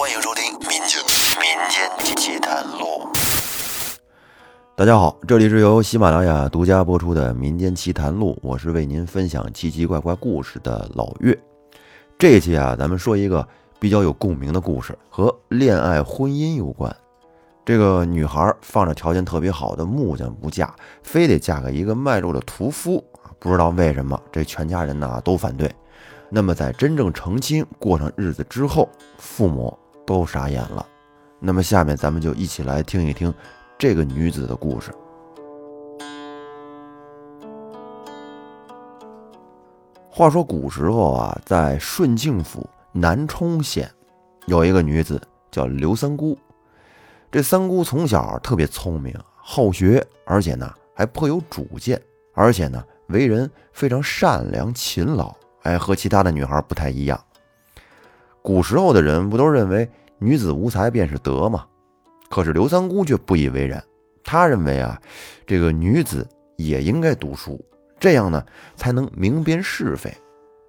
欢迎收听《民间民间奇谈录》。大家好，这里是由喜马拉雅独家播出的《民间奇谈录》，我是为您分享奇奇怪怪故事的老岳。这一期啊，咱们说一个比较有共鸣的故事，和恋爱婚姻有关。这个女孩放着条件特别好的木匠不嫁，非得嫁给一个卖肉的屠夫不知道为什么，这全家人呢都反对。那么在真正成亲、过上日子之后，父母都傻眼了。那么下面咱们就一起来听一听这个女子的故事。话说古时候啊，在顺庆府南充县，有一个女子叫刘三姑。这三姑从小特别聪明、好学，而且呢还颇有主见，而且呢为人非常善良勤劳。哎，和其他的女孩不太一样。古时候的人不都认为女子无才便是德嘛？可是刘三姑却不以为然。她认为啊，这个女子也应该读书，这样呢才能明辨是非。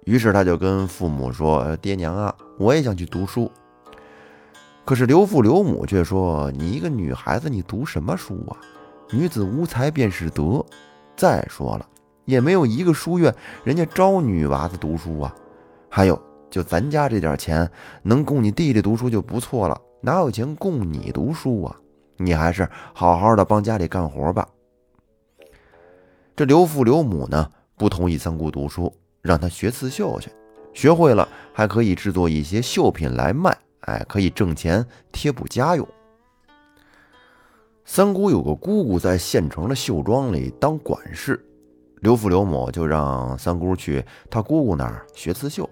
于是她就跟父母说：“爹娘啊，我也想去读书。”可是刘父刘母却说：“你一个女孩子，你读什么书啊？女子无才便是德。再说了，也没有一个书院人家招女娃子读书啊。还有，就咱家这点钱，能供你弟弟读书就不错了，哪有钱供你读书啊？你还是好好的帮家里干活吧。”这刘父刘母呢，不同意三姑读书，让她学刺绣去，学会了还可以制作一些绣品来卖。哎，可以挣钱贴补家用。三姑有个姑姑在县城的绣庄里当管事，刘父刘母就让三姑去他姑姑那儿学刺绣。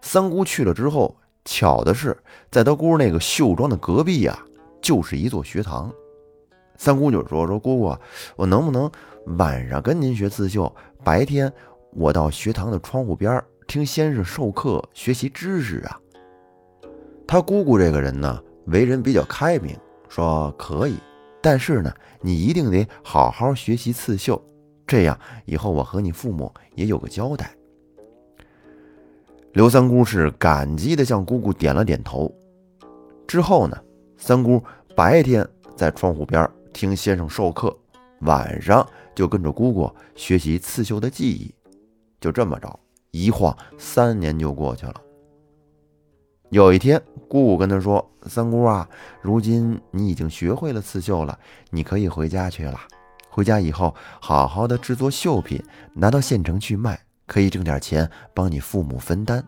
三姑去了之后，巧的是，在她姑那个绣庄的隔壁呀，就是一座学堂。三姑就说：“说姑姑，我能不能晚上跟您学刺绣，白天我到学堂的窗户边听先生授课，学习知识啊？”他姑姑这个人呢，为人比较开明，说可以，但是呢，你一定得好好学习刺绣，这样以后我和你父母也有个交代。刘三姑是感激的向姑姑点了点头。之后呢，三姑白天在窗户边听先生授课，晚上就跟着姑姑学习刺绣的技艺。就这么着，一晃三年就过去了。有一天，姑姑跟他说：“三姑啊，如今你已经学会了刺绣了，你可以回家去了。回家以后，好好的制作绣品，拿到县城去卖，可以挣点钱，帮你父母分担。”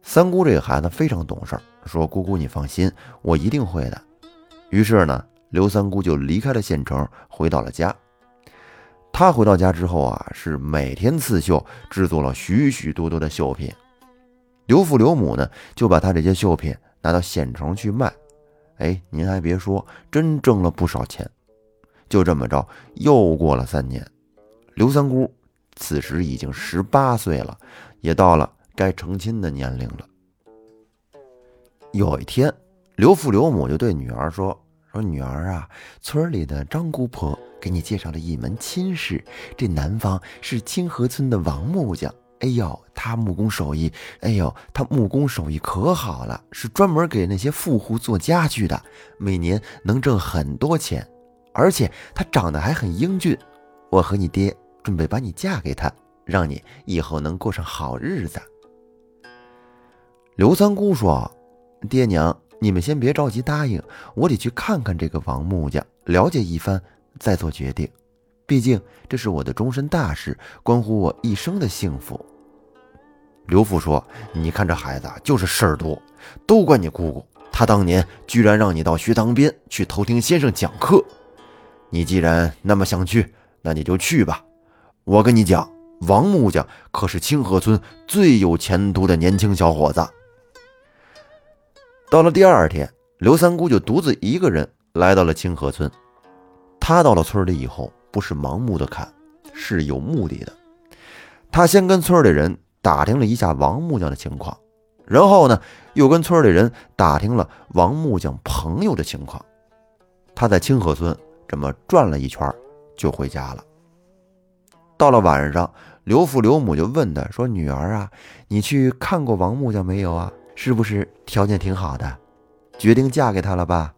三姑这个孩子非常懂事，说：“姑姑你放心，我一定会的。”于是呢，刘三姑就离开了县城，回到了家。她回到家之后啊，是每天刺绣，制作了许许多多的绣品。刘父刘母呢，就把他这些绣品拿到县城去卖。哎，您还别说，真挣了不少钱。就这么着，又过了三年，刘三姑此时已经十八岁了，也到了该成亲的年龄了。有一天，刘父刘母就对女儿说：“说女儿啊，村里的张姑婆给你介绍了一门亲事，这男方是清河村的王木匠。”哎呦，他木工手艺，哎呦，他木工手艺可好了，是专门给那些富户做家具的，每年能挣很多钱，而且他长得还很英俊。我和你爹准备把你嫁给他，让你以后能过上好日子。刘三姑说：“爹娘，你们先别着急答应，我得去看看这个王木匠，了解一番再做决定。”毕竟这是我的终身大事，关乎我一生的幸福。刘父说：“你看这孩子就是事儿多，都怪你姑姑。她当年居然让你到学堂边去偷听先生讲课。你既然那么想去，那你就去吧。我跟你讲，王木匠可是清河村最有前途的年轻小伙子。”到了第二天，刘三姑就独自一个人来到了清河村。她到了村里以后。不是盲目的看，是有目的的。他先跟村里人打听了一下王木匠的情况，然后呢，又跟村里人打听了王木匠朋友的情况。他在清河村这么转了一圈，就回家了。到了晚上，刘父刘母就问他说：“女儿啊，你去看过王木匠没有啊？是不是条件挺好的？决定嫁给他了吧？”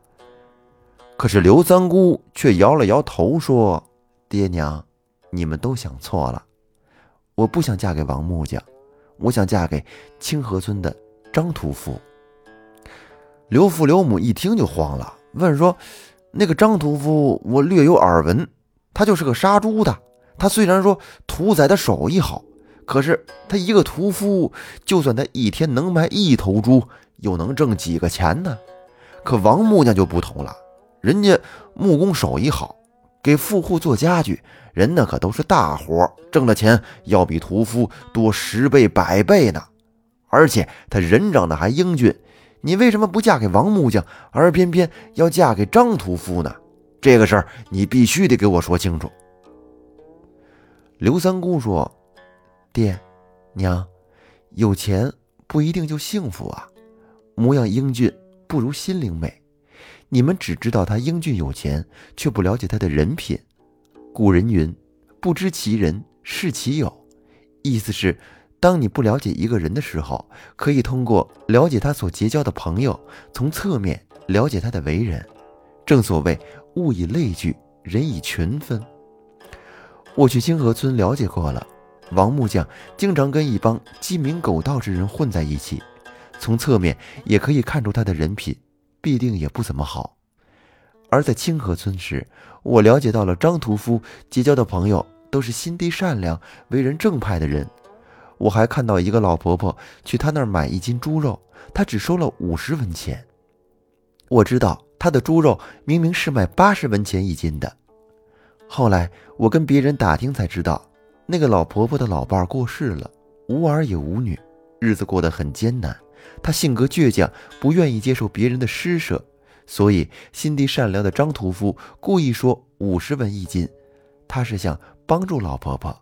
可是刘三姑却摇了摇头说：“爹娘，你们都想错了。我不想嫁给王木匠，我想嫁给清河村的张屠夫。”刘父刘母一听就慌了，问说：“那个张屠夫，我略有耳闻，他就是个杀猪的。他虽然说屠宰的手艺好，可是他一个屠夫，就算他一天能卖一头猪，又能挣几个钱呢？可王木匠就不同了，人家木工手艺好，给富户做家具，人那可都是大活，挣的钱要比屠夫多十倍百倍呢。而且他人长得还英俊。”你为什么不嫁给王木匠，而偏偏要嫁给张屠夫呢？这个事儿你必须得给我说清楚。刘三姑说：“爹娘，有钱不一定就幸福啊。模样英俊不如心灵美。你们只知道他英俊有钱，却不了解他的人品。古人云：不知其人，是其友。意思是。”当你不了解一个人的时候，可以通过了解他所结交的朋友，从侧面了解他的为人。正所谓物以类聚，人以群分。我去清河村了解过了，王木匠经常跟一帮鸡鸣狗盗之人混在一起，从侧面也可以看出他的人品必定也不怎么好。而在清河村时，我了解到了张屠夫结交的朋友都是心地善良、为人正派的人。我还看到一个老婆婆去他那儿买一斤猪肉，她只收了五十文钱。我知道他的猪肉明明是卖八十文钱一斤的。后来我跟别人打听才知道，那个老婆婆的老伴儿过世了，无儿也无女，日子过得很艰难。她性格倔强，不愿意接受别人的施舍，所以心地善良的张屠夫故意说五十文一斤，他是想帮助老婆婆。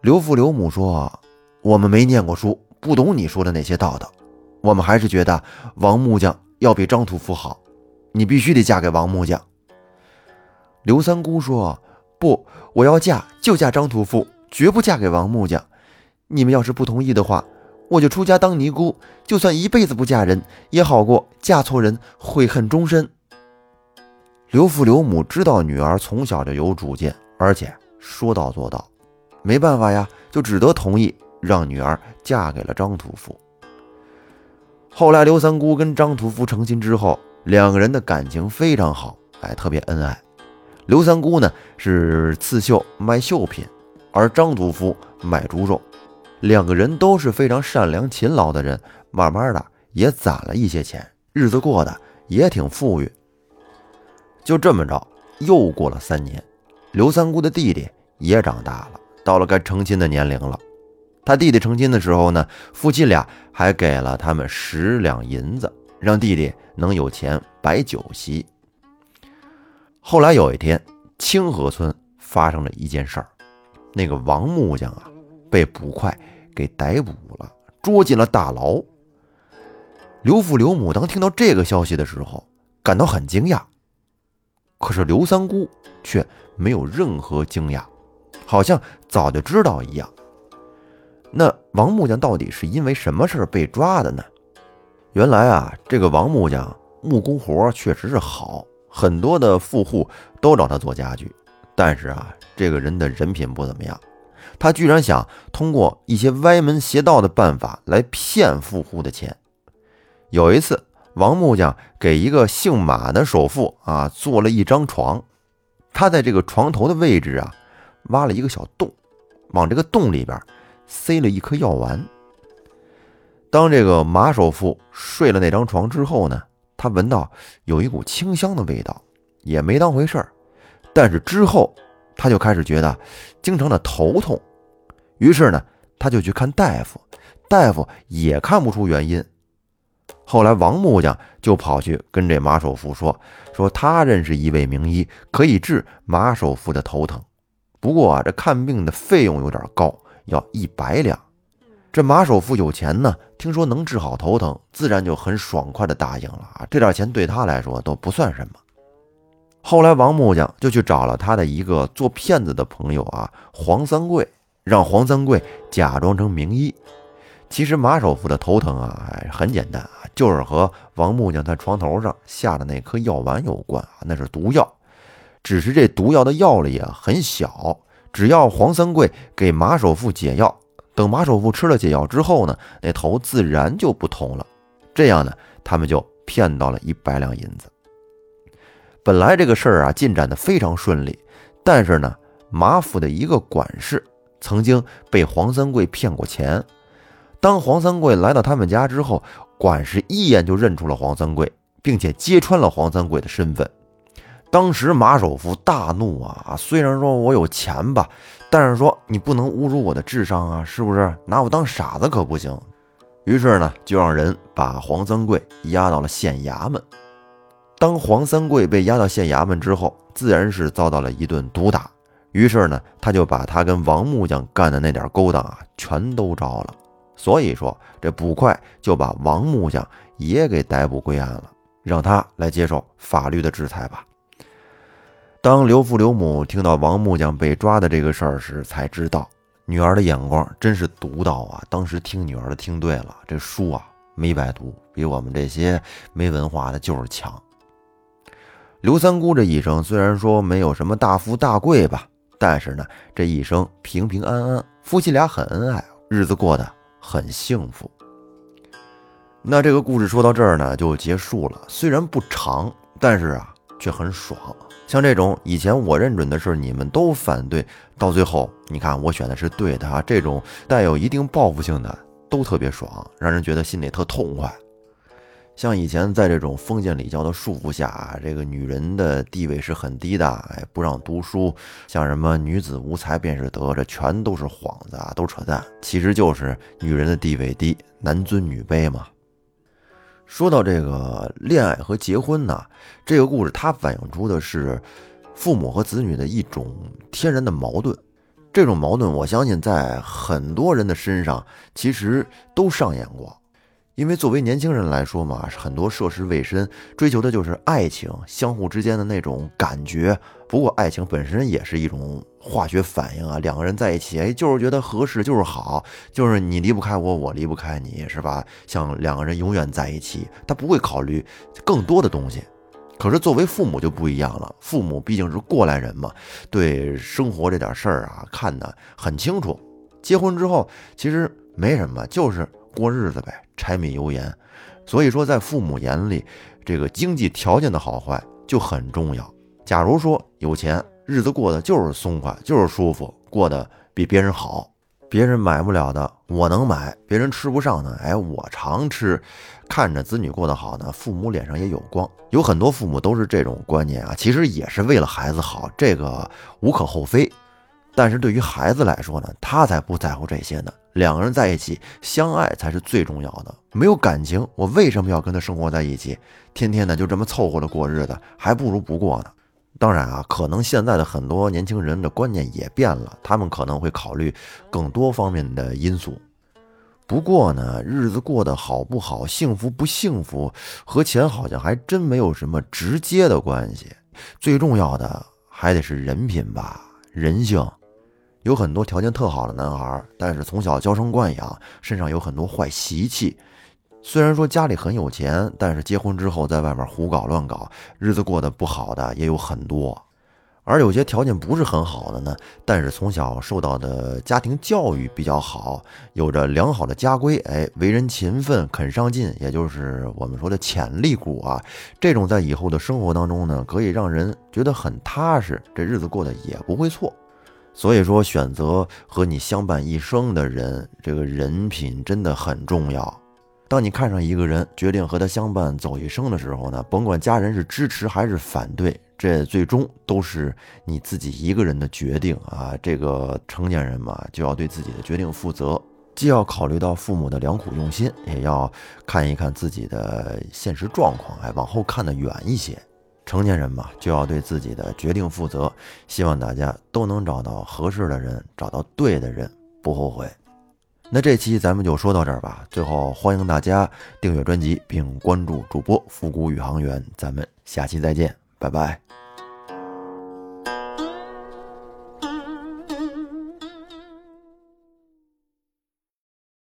刘父刘母说。我们没念过书，不懂你说的那些道道。我们还是觉得王木匠要比张屠夫好，你必须得嫁给王木匠。刘三姑说：“不，我要嫁就嫁张屠夫，绝不嫁给王木匠。你们要是不同意的话，我就出家当尼姑，就算一辈子不嫁人，也好过嫁错人，悔恨终身。”刘父刘母知道女儿从小就有主见，而且说到做到，没办法呀，就只得同意。让女儿嫁给了张屠夫。后来，刘三姑跟张屠夫成亲之后，两个人的感情非常好，哎，特别恩爱。刘三姑呢是刺绣卖绣品，而张屠夫卖猪肉。两个人都是非常善良勤劳的人，慢慢的也攒了一些钱，日子过得也挺富裕。就这么着，又过了三年，刘三姑的弟弟也长大了，到了该成亲的年龄了。他弟弟成亲的时候呢，夫妻俩还给了他们十两银子，让弟弟能有钱摆酒席。后来有一天，清河村发生了一件事儿，那个王木匠啊，被捕快给逮捕了，捉进了大牢。刘父刘母当听到这个消息的时候，感到很惊讶，可是刘三姑却没有任何惊讶，好像早就知道一样。那王木匠到底是因为什么事被抓的呢？原来啊，这个王木匠木工活确实是好，很多的富户都找他做家具。但是啊，这个人的人品不怎么样，他居然想通过一些歪门邪道的办法来骗富户的钱。有一次，王木匠给一个姓马的首富啊做了一张床，他在这个床头的位置啊挖了一个小洞，往这个洞里边。塞了一颗药丸。当这个马首富睡了那张床之后呢，他闻到有一股清香的味道，也没当回事儿。但是之后他就开始觉得经常的头痛，于是呢，他就去看大夫，大夫也看不出原因。后来王木匠就跑去跟这马首富说：“说他认识一位名医，可以治马首富的头疼，不过啊，这看病的费用有点高。”要一百两，这马首富有钱呢，听说能治好头疼，自然就很爽快的答应了啊。这点钱对他来说都不算什么。后来王木匠就去找了他的一个做骗子的朋友啊，黄三贵，让黄三贵假装成名医。其实马首富的头疼啊，哎很简单啊，就是和王木匠他床头上下的那颗药丸有关啊，那是毒药。只是这毒药的药力啊很小，只要黄三贵给马首富解药，等马首富吃了解药之后呢，那头自然就不痛了。这样呢，他们就骗到了一百两银子。本来这个事儿啊进展的非常顺利，但是呢，马府的一个管事曾经被黄三贵骗过钱。当黄三贵来到他们家之后，管事一眼就认出了黄三贵，并且揭穿了黄三贵的身份。当时马首富大怒啊！虽然说我有钱吧，但是说你不能侮辱我的智商啊，是不是？拿我当傻子可不行。于是呢，就让人把黄三贵押到了县衙门。当黄三贵被押到县衙门之后，自然是遭到了一顿毒打。于是呢，他就把他跟王木匠干的那点勾当啊，全都招了。所以说，这捕快就把王木匠也给逮捕归案了，让他来接受法律的制裁吧。当刘父刘母听到王木匠被抓的这个事儿时，才知道女儿的眼光真是独到啊！当时听女儿的听对了，这书啊没白读，比我们这些没文化的就是强。刘三姑这一生虽然说没有什么大富大贵吧，但是呢，这一生平平安安，夫妻俩很恩爱，日子过得很幸福。那这个故事说到这儿呢，就结束了。虽然不长，但是啊，却很爽。像这种以前我认准的事，你们都反对，到最后你看我选的是对的啊！这种带有一定报复性的都特别爽，让人觉得心里特痛快。像以前在这种封建礼教的束缚下，这个女人的地位是很低的，哎，不让读书，像什么女子无才便是德，这全都是幌子啊，都扯淡，其实就是女人的地位低，男尊女卑嘛。说到这个恋爱和结婚呢，这个故事它反映出的是父母和子女的一种天然的矛盾。这种矛盾，我相信在很多人的身上其实都上演过。因为作为年轻人来说嘛，很多涉世未深，追求的就是爱情，相互之间的那种感觉。不过，爱情本身也是一种化学反应啊，两个人在一起，哎，就是觉得合适，就是好，就是你离不开我，我离不开你，是吧？像两个人永远在一起，他不会考虑更多的东西。可是作为父母就不一样了，父母毕竟是过来人嘛，对生活这点事儿啊，看得很清楚。结婚之后，其实没什么，就是。过日子呗，柴米油盐，所以说在父母眼里，这个经济条件的好坏就很重要。假如说有钱，日子过得就是松快，就是舒服，过得比别人好，别人买不了的我能买，别人吃不上的，哎，我常吃。看着子女过得好呢，父母脸上也有光。有很多父母都是这种观念啊，其实也是为了孩子好，这个无可厚非。但是对于孩子来说呢，他才不在乎这些呢。两个人在一起相爱才是最重要的。没有感情，我为什么要跟他生活在一起？天天的就这么凑合着过日子，还不如不过呢。当然啊，可能现在的很多年轻人的观念也变了，他们可能会考虑更多方面的因素。不过呢，日子过得好不好，幸福不幸福，和钱好像还真没有什么直接的关系。最重要的还得是人品吧，人性。有很多条件特好的男孩，但是从小娇生惯养，身上有很多坏习气。虽然说家里很有钱，但是结婚之后在外面胡搞乱搞，日子过得不好的也有很多。而有些条件不是很好的呢，但是从小受到的家庭教育比较好，有着良好的家规，哎，为人勤奋、肯上进，也就是我们说的潜力股啊。这种在以后的生活当中呢，可以让人觉得很踏实，这日子过得也不会错。所以说，选择和你相伴一生的人，这个人品真的很重要。当你看上一个人，决定和他相伴走一生的时候呢，甭管家人是支持还是反对，这最终都是你自己一个人的决定啊。这个成年人嘛，就要对自己的决定负责，既要考虑到父母的良苦用心，也要看一看自己的现实状况，哎，往后看得远一些。成年人嘛，就要对自己的决定负责。希望大家都能找到合适的人，找到对的人，不后悔。那这期咱们就说到这儿吧。最后，欢迎大家订阅专辑并关注主播复古宇航员。咱们下期再见，拜拜。